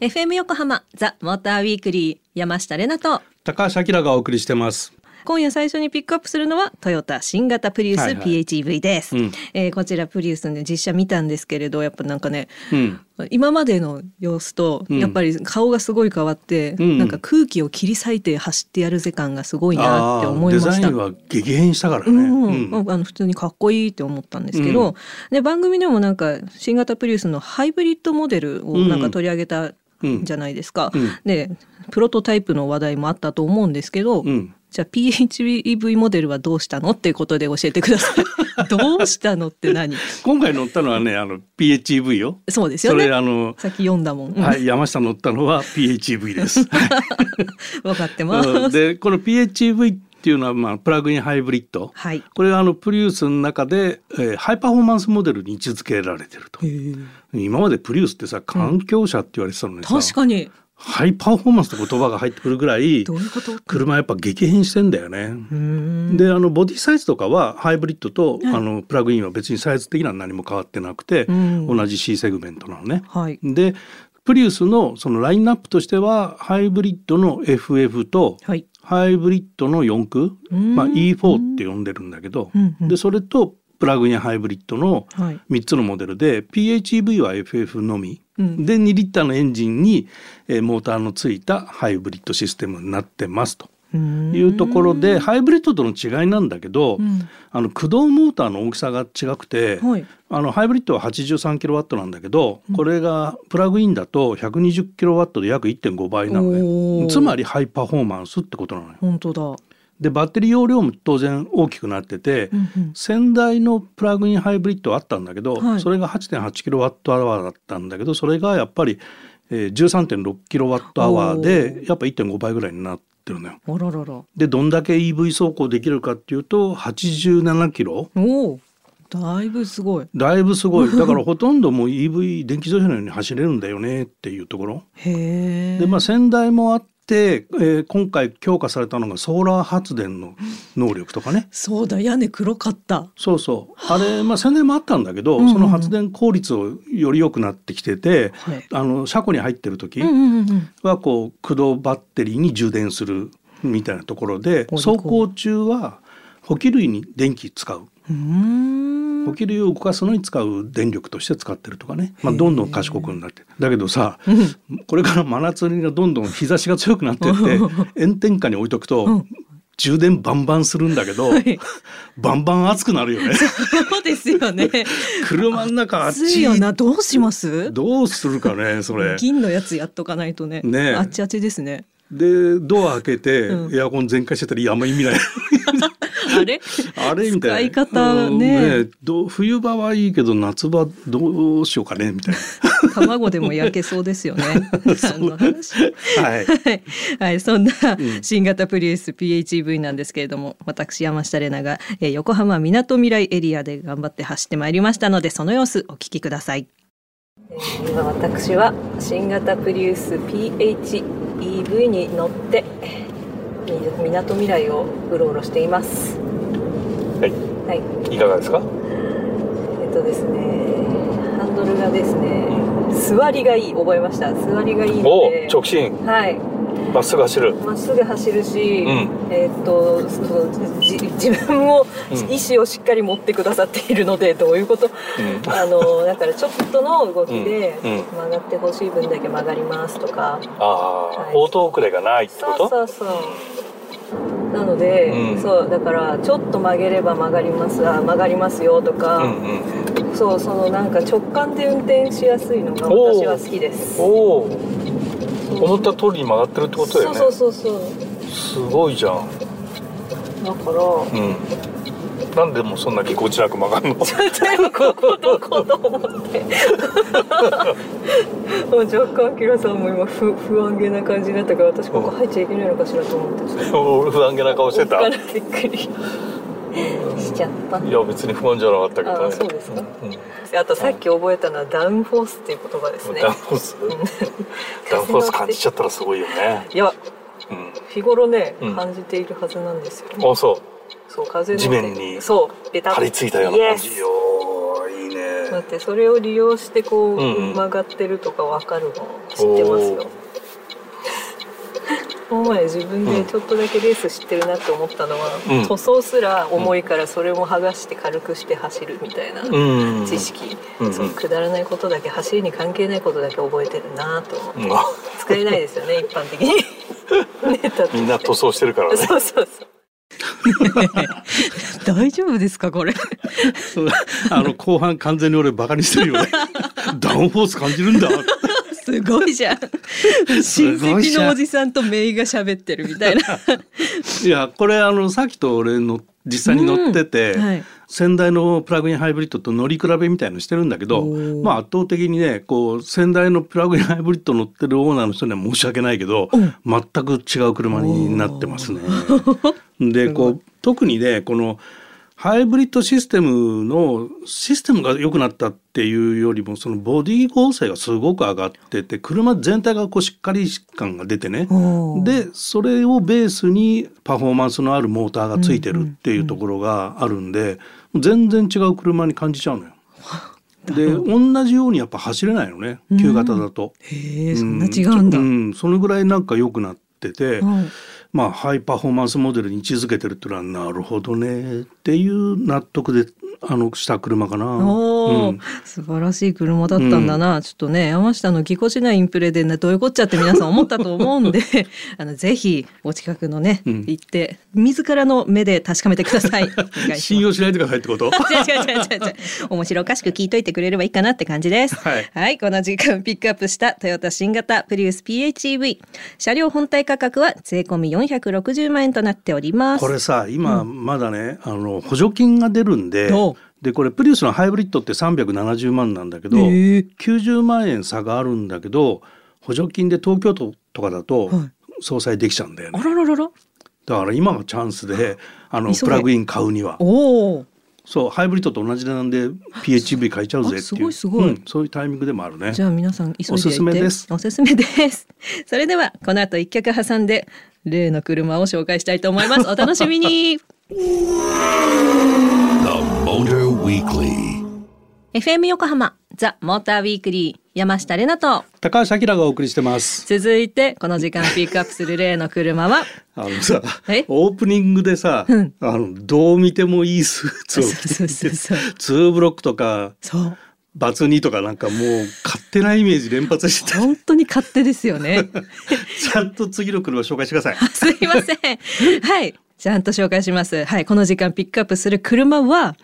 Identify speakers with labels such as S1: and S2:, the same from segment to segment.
S1: FM 横浜ザ・モーターウィークリー山下れなと。
S2: 高橋明がお送りしてます
S1: 今夜最初にピックアップするのはトヨタ新型プリウス PHEV です、はい。はいうん、えー、こちらプリウスの実写見たんですけれどやっぱなんかね、うん、今までの様子とやっぱり顔がすごい変わって、うん、なんか空気を切り裂いて走ってやるぜ感がすごいなって思いました。デザイン
S2: は激変したからね。
S1: うん。うん、あの普通にかっこいいって思ったんですけど、で番組でもなんか新型プリウスのハイブリッドモデルをなんか取り上げたじゃないですか。でプロトタイプの話題もあったと思うんですけど、じゃあ PHEV モデルはどうしたのっていうことで教えてください。どうしたのって何？
S2: 今回乗ったのはねあの PHEV よ。
S1: そうですよね。
S2: それあの
S1: さっき読んだもん。
S2: はい山下乗ったのは PHEV です。
S1: 分かってます。
S2: でこの PHEV っていうのはまあプラグインハイブリッド。はい、これはあのプリウスの中で、えー、ハイパフォーマンスモデルに位置づけられてると。今までプリウスってさ環境車って言われてたのにさ。
S1: 確かに。
S2: ハイパフォーマンスって言葉が入ってくるぐらい車やっぱ激変してんだよね。であのボディサイズとかはハイブリッドと、はい、あのプラグインは別にサイズ的には何も変わってなくて、同じ C セグメントなのね。はい、でプリウスのそのラインナップとしてはハイブリッドの FF と、はい、ハイブリッドの4駆、まあ、E4 って呼んでるんだけど、でそれとプラグインハイブリッドの3つのモデルで、はい、PHEV は FF のみ、うん、で2リッターのエンジンに、えー、モーターのついたハイブリッドシステムになってますと。いうところでハイブリッドとの違いなんだけど、うん、あの駆動モーターの大きさが違くて、はい、あのハイブリッドは83キロワットなんだけど、これがプラグインだと120キロワットで約1.5倍なのね。つまりハイパフォーマンスってことなのよ。
S1: 本当だ
S2: でバッテリー容量も当然大きくなってて、うんうん、先代のプラグインハイブリッドあったんだけど、はい、それが8.8キロワットアワーだったんだけどそれがやっぱり、えー、13.6キロワットアワーでやっぱ1.5倍ぐらいになってるのよ。
S1: ららら
S2: でどんだけ EV 走行できるかっていうと87キロ。
S1: おだいぶすごい。
S2: だいぶすごい。だからほとんどもう EV 電気自動車のように走れるんだよねっていうところ。
S1: へ
S2: でまあ先代もあっ、えー、今回強化されたのがソーラー発電の能力とかね。
S1: そうだ屋根黒かった。
S2: そうそう。あ。れまあ宣伝もあったんだけど、うんうん、その発電効率をより良くなってきてて、はい、あの車庫に入ってる時はこう駆動バッテリーに充電するみたいなところで走行中は補給類に電気使う。補給類を動かすのに使う電力として使ってるとかね、まあ、どんどん賢くなってだけどさこれから真夏がどんどん日差しが強くなってって炎天下に置いとくと、充電バンバンするんだけど、はい、バンバン熱くなるよね。
S1: そうですよね。
S2: 車の中
S1: 暑いよな。どうします？
S2: どうするかね、それ。
S1: 銀のやつやっとかないとね。ね、あっちあっちですね。
S2: でドア開けて、エアコン全開してたらあんま意味ない
S1: あれ？
S2: あれ？みた
S1: いな。使い方ね。
S2: ね。ど冬場はいいけど夏場どうしようかね？みたい
S1: な。卵でも焼けそうですよね。その話。
S2: はい、
S1: はい、そんな新型プリウス PHEV なんですけれども私山下玲奈が、えー、横浜みなとみらいエリアで頑張って走ってまいりましたのでその様子お聞きください。今私は新型プリウス PHEV に乗ってみなとみらいをうろうろしています。
S2: はい、はい、いかがですか？
S1: えっとですねハンドルがですね、座りがいい覚えました？座りがいいので。
S2: 直進。
S1: はい
S2: まっすぐ走る。
S1: まっすぐ走るし、うん、えー、っとその自分を、意思をしっかり持ってくださっているのでどういうこと、うん、あのだからちょっとの動きで曲がってほしい分だけ曲がりますとか、
S2: ああ、はい、オート遅れがないってこと？
S1: そうそうそう。なので、うん、そうだからちょっと曲げれば曲がりますあ曲がりますよとか、うんうん、そうそのなんか直感で運転しやすいのが私は好きです。おお
S2: 思った通りに曲がってるってことだよね。
S1: そうそうそうそう。
S2: すごいじゃん。
S1: だからうん。
S2: なんでもそんなぎこちなく曲がるの？
S1: ちょっと今ここどこと思って。もう若干キラさんも今不不安げな感じになったから私ここ入っちゃいけないのかしらと思って。
S2: 不安げな顔してた。
S1: びっくりしちゃった。
S2: いや別に不安じゃなかったけど、
S1: ね、あそうですか、うん、あとさっき覚えたのはダウンフォースっていう言葉ですね。
S2: ダウンフォース。ダウンフォース感じちゃったらすごいよね。
S1: いや、うん、日頃ね、感じているはずなんですよ、
S2: ね、あそう。
S1: そう風
S2: 地面に
S1: そう
S2: 張り付いたような感じ。よいいね。
S1: 待ってそれを利用してこう、うん曲がってるとかわかるの知ってますよこの前自分でちょっとだけレース知ってるなって思ったのは、うん、塗装すら重いからそれも剥がして軽くして走るみたいな知識、うん、そうくだらないことだけ走りに関係ないことだけ覚えてるなと思って、うん、使えないですよね 一般的に。
S3: みんな塗装してるからね。
S1: そうそうそう。大丈夫ですかこれ？
S2: あの後半完全に俺バカにしてるよね。ダウンフォース感じるんだ
S1: すごいじゃん。親戚のおじさんとメイが喋ってるみたいな。
S2: いやこれあのさっきと俺の実際に乗ってて、うんはい、先代のプラグインハイブリッドと乗り比べみたいのしてるんだけど、まあ、圧倒的にねこう先代のプラグインハイブリッド乗ってるオーナーの人には申し訳ないけど、うん、全く違う車になってますね。でこう特にねこのハイブリッドシステムのシステムが良くなったっていうよりもそのボディ構成がすごく上がってて車全体がこうしっかり感が出てね。でそれをベースにパフォーマンスのあるモーターがついてるっていうところがあるんで全然違う車に感じちゃうのよ。で同じようにやっぱ走れないのね。旧型だと。
S1: へえそんな違うんだ、う
S2: ん、そのぐらいなんか良くなってて、まあハイパフォーマンスモデルに位置づけてるっていうのはなるほどねっていう納得であのした車かな。
S1: おうん、素晴らしい車だったんだな、うん、ちょっとね山下のぎこちないインプレで、ね、どういうこっちゃって皆さん思ったと思うんで あのぜひお近くのね、うん、行って自らの目で確かめてください。
S2: 信用しないでくださいってこと？違う
S1: 違う違う違う面白おかしく聞いといてくれればいいかなって感じです。はい、はい、この時間ピックアップしたトヨタ新型プリウス PHEV 車両本体価格は税込み460万円となっております。
S2: これさ今まだね、あの補助金が出るんで。でこれプリウスのハイブリッドって370万なんだけど、えー、90万円差があるんだけど補助金で東京都とかだと相殺できちゃうんだよね。
S1: あらららら
S2: だから今がチャンスであのプラグイン買うには。そうハイブリッドと同じ値段で PHEV 買えちゃうぜっていう。すごいすごい、うん、そういうタイミングでもあるね。
S1: じゃあ皆さん急いでお
S2: すすめです。
S1: おすすめです。それではこの後一脚挟んで例の車を紹介したいと思います。お楽しみに。FM 横浜ザ・モーターウィークリー山下れなと。
S2: 高橋明がお送りしてます。
S1: 続いてこの時間ピックアップする例の車は？
S2: あのさオープニングでさ、うん、あのどう見てもいいスーツを着てツーブロックとかそう。バツ2とかなんかもう勝手なイメージ連発して
S1: 本当に勝手ですよね。
S2: ちゃんと次の車紹介してください。
S1: すいません。はい。ちゃんと紹介します。はい。この時間ピックアップする車は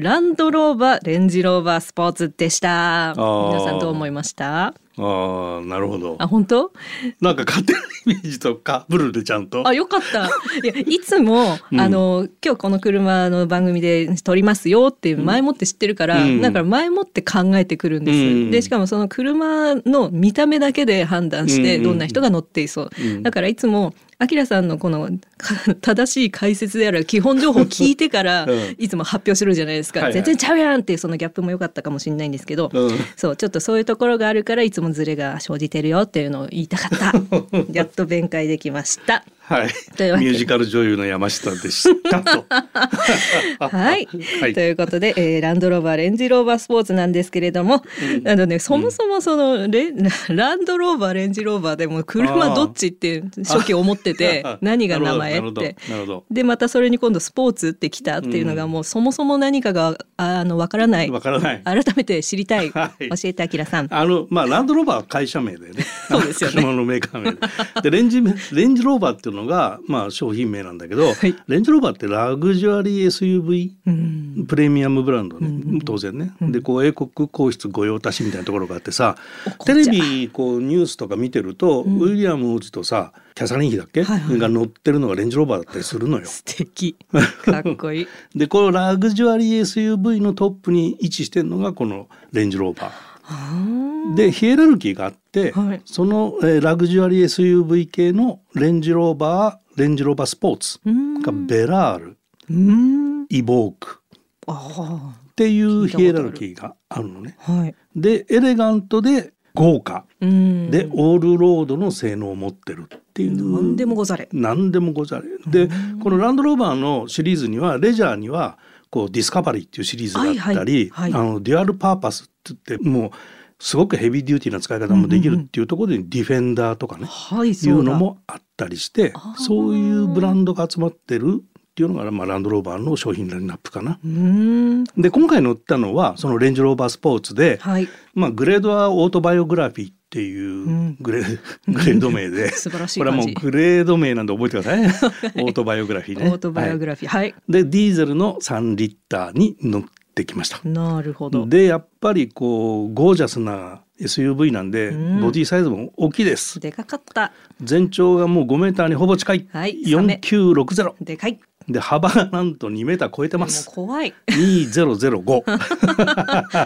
S1: ランドローバーレンジローバースポーツでした。皆さんどう思いました？
S2: ああなるほど。
S1: あ本当？
S2: なんか勝手なイメージとかブルでちゃんと。
S1: あよかった。いやいつも、うん、あの今日この車の番組で撮りますよって前もって知ってるから、うん、だから前もって考えてくるんです、うん、でしかもその車の見た目だけで判断してどんな人が乗っていそう、だからいつもあきらさんのこの正しい解説である基本情報を聞いてから、いつも発表するじゃないですか、はいはい、全然ちゃうやんっていうそのギャップも良かったかもしれないんですけど、うん、そうちょっとそういうところがあるからいつもズレが生じてるよっていうのを言いたかった やっと弁解できました。
S2: はい、というミュージカル女優の山下でしたと。
S1: はい、はい、ということで、えー、ランドローバーレンジローバースポーツなんですけれども、うん、あのねそもそもそのレ、ランドローバーレンジローバーでも車どっちって初期思ってて 何が名前って。でまたそれに今度スポーツってきたっていうのがもうそもそも何かがあのわからない。
S2: わからない。
S1: 改めて知りたい、はい、教えてあきらさん。
S2: あのまあランドローバーは会社名でね。
S1: そうですよね。
S2: 車のメーカー名で。でレンジレンジローバーっていうののが、まあ、商品名なんだけど、はい、レンジローバーってラグジュアリー SUV、うん、プレミアムブランドね、うん、当然ね、うん、でこう英国皇室御用達みたいなところがあってさテレビこうニュースとか見てると、ウィリアム王子とさキャサリン妃だっけ、はいはい、が乗ってるのがレンジローバーだったりするのよ。
S1: 素敵。かっこいい。
S2: でこのラグジュアリー SUV のトップに位置してるのがこのレンジローバー。でヒエラルキーがあって、はい、その、えー、ラグジュアリー SUV 系のレンジローバーレンジローバースポーツがベラールイボークっていうヒエラルキーがあるのね。はい、でエレガントで豪華。でオールロードの性能を持ってるっていう。
S1: 何でもござれ。
S2: 何でもござれ。でこのランドローバーのシリーズにはレジャーにはこうディスカバリーっていうシリーズがあったり、はいはいはい、あの dual purpose っってもうすごくヘビーデューティーな使い方もできるっていうところでディフェンダーとかね、はい、いうのもあったりしてそういうブランドが集まってるっていうのが、まあ、ランドローバーの商品ラインナップかな。で今回乗ったのはそのレンジローバースポーツで、はい、まあ、グレードはオートバイオグラフィーっていうグレ, グレード名で。
S1: 素晴らしい
S2: これはもうグレード名なんで覚えてください オートバイオグラフィーね。
S1: オートバイオグラフィー。はい。
S2: でディーゼルの3リッターに乗ってきました。
S1: なるほど。
S2: でやっぱりこうゴージャスな SUV なんで、ボディサイズも大きいです。
S1: でかかった。
S2: 全長がもう5メーターにほぼ近い。はい。4960。
S1: でかい。
S2: で幅がなんと2メーター超えてます。
S1: 怖い。
S2: 2005。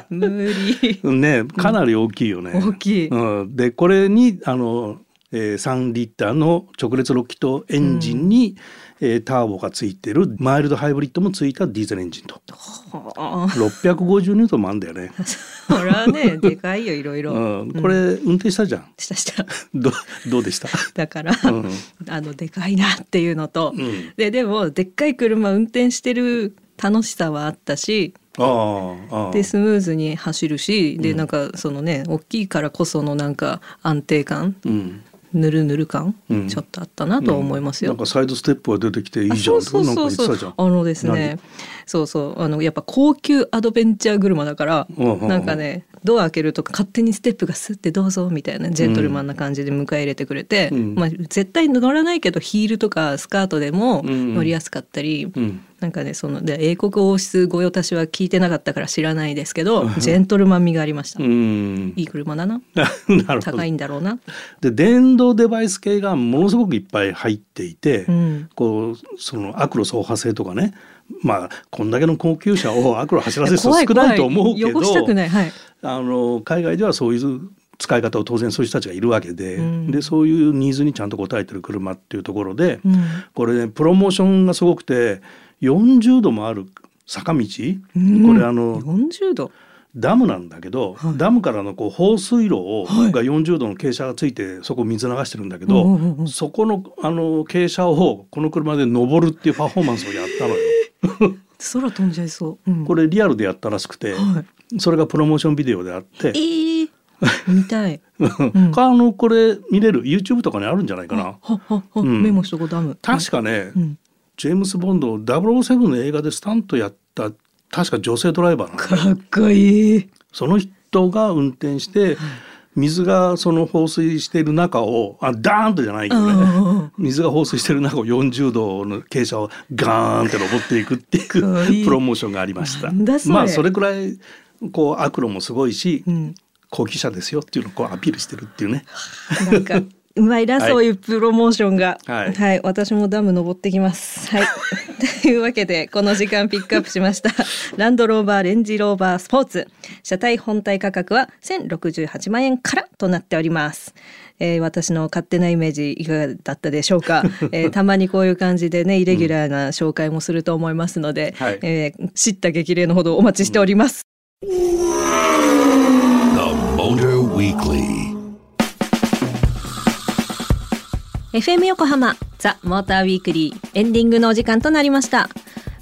S1: 無理。
S2: ねかなり大きいよね。
S1: 大きい。
S2: うん、でこれにあの、えー、3リッターの直列6気筒エンジンに、うんえー、ターボがついてるマイルドハイブリッドもついたディーゼルエンジンと。650ニュートンもあんだよね。
S1: それはねでかいよいろいろ。
S2: うん、これ、運転したじゃん。
S1: したした。
S2: どどうでした？
S1: だから、うん、あのでかいなっていうのと、うん、ででもでっかい車運転してる楽しさはあったし。あでスムーズに走るし、でなんかそのね大きいからこそのなんか安定感、うんぬるぬる感、うん、ちょっとあったなと思いますよ、
S2: うん、なんかサイドステップが出てきていいじゃん。そうそうそう
S1: そう。あのですねそうそう。あのやっぱ高級アドベンチャー車だから、うん、なんかねドア開けると勝手にステップがスッてどうぞみたいなジェントルマンな感じで迎え入れてくれて、まあ絶対乗らないけどヒールとかスカートでも乗りやすかったり、なんかねそので英国王室御用達は聞いてなかったから知らないですけどジェントルマン味がありました。いい車だな。な高いんだろうな。
S2: で電動デバイス系がものすごくいっぱい入っていて、うん、こうそのアクロ走破性とかねまあこんだけの高級車をアクロ走らせる人少ないと思うけどはい、あの海外ではそういう使い方を当然そういう人たちがいるわけでうん、でそういうニーズにちゃんと応えてる車っていうところで、うん、これねプロモーションがすごくて40度もある坂道、
S1: うん、これあの40度。
S2: ダムなんだけど、はい、ダムからのこう放水路を、はい、が40度の傾斜がついてそこ水流してるんだけど、うんうんうん、そこのあの傾斜をこの車で登るっていうパフォーマンスをやったのよ。
S1: 空飛んじゃいそう、
S2: うん、これリアルでやったらしくて、はい、それがプロモーションビデオであって。
S1: えー。見たい。うん、
S2: あのこれ見れる？YouTube とかにあるんじゃないかな。は
S1: はは、うん、メモしとこダム。
S2: 確かね、うん、ジェームス・ボンド007の映画でスタントやった確か女性ドライバー
S1: かっこいい。
S2: その人が運転して、水がその放水している中をあダーンとじゃないけどね水が放水している中を40度の傾斜をガーンって登っていくっていうプロモーションがありました。まあそれくらいこうアクロもすごいし、うん、高級車ですよっていうのをこうアピールしてるっていうね。
S1: なんかうまいな、はい、そういうプロモーションが、はい、はい、私もダム登ってきます。はい。というわけで、この時間ピックアップしました。ランドローバーレンジローバースポーツ。車体本体価格は1068万円からとなっております。えー、私の勝手なイメージいかがだったでしょうか、えー、たまにこういう感じでねイレギュラーな紹介もすると思いますので、うん、えー、知った激励のほどお待ちしております。うん FM 横浜ザ・モーターウィークリーエンディングのお時間となりました。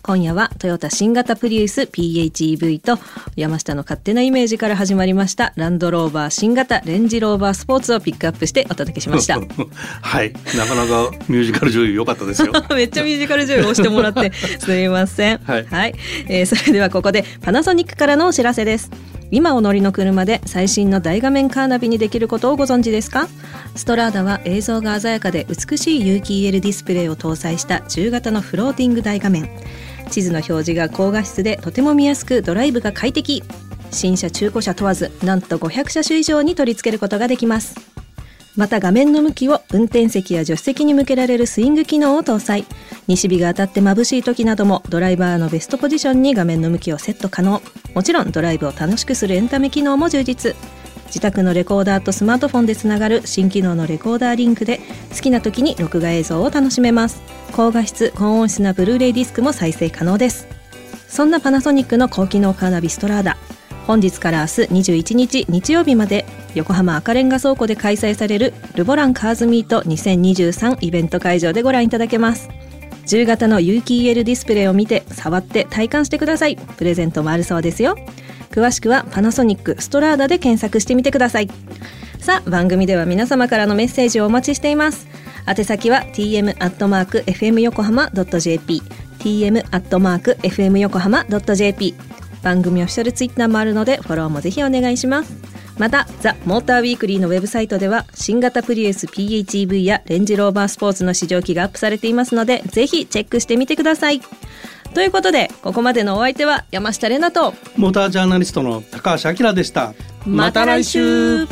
S1: 今夜はトヨタ新型プリウス PHEV と山下の勝手なイメージから始まりましたランドローバー新型レンジローバースポーツをピックアップしてお届けしました。
S2: はい。なかなかミュージカル女優良かったですよ。
S1: めっちゃミュージカル女優押してもらってすみません。はい、はい、えー、それではここでパナソニックからのお知らせです今お乗りの車で最新の大画面カーナビにできることをご存知ですか？ストラーダは映像が鮮やかで美しい有機 EL ディスプレイを搭載した中型のフローティング大画面。地図の表示が高画質でとても見やすくドライブが快適。新車中古車問わずなんと500車種以上に取り付けることができます。また画面の向きを運転席や助手席に向けられるスイング機能を搭載。西日が当たって眩しい時などもドライバーのベストポジションに画面の向きをセット可能。もちろんドライブを楽しくするエンタメ機能も充実。自宅のレコーダーとスマートフォンでつながる新機能のレコーダーリンクで好きな時に録画映像を楽しめます。高画質高音質なブルーレイディスクも再生可能です。そんなパナソニックの高機能カーナビストラーダ。本日から明日21日日曜日まで横浜赤レンガ倉庫で開催されるルボランカーズミート2023イベント会場でご覧いただけます。10型の有機 EL ディスプレイを見て触って体感してください。プレゼントもあるそうですよ。詳しくはパナソニックストラーダで検索してみてください。さあ番組では皆様からのメッセージをお待ちしています。宛先は tm ア番組オフィシャルツイッターもあるのでフォローもぜひお願いします。またザ・モーターウィークリーのウェブサイトでは新型プリウス PHEV やレンジローバースポーツの試乗機がアップされていますのでぜひチェックしてみてください。ということでここまでのお相手は山下れなと
S2: モータージャーナリストの高橋明でした
S1: また来週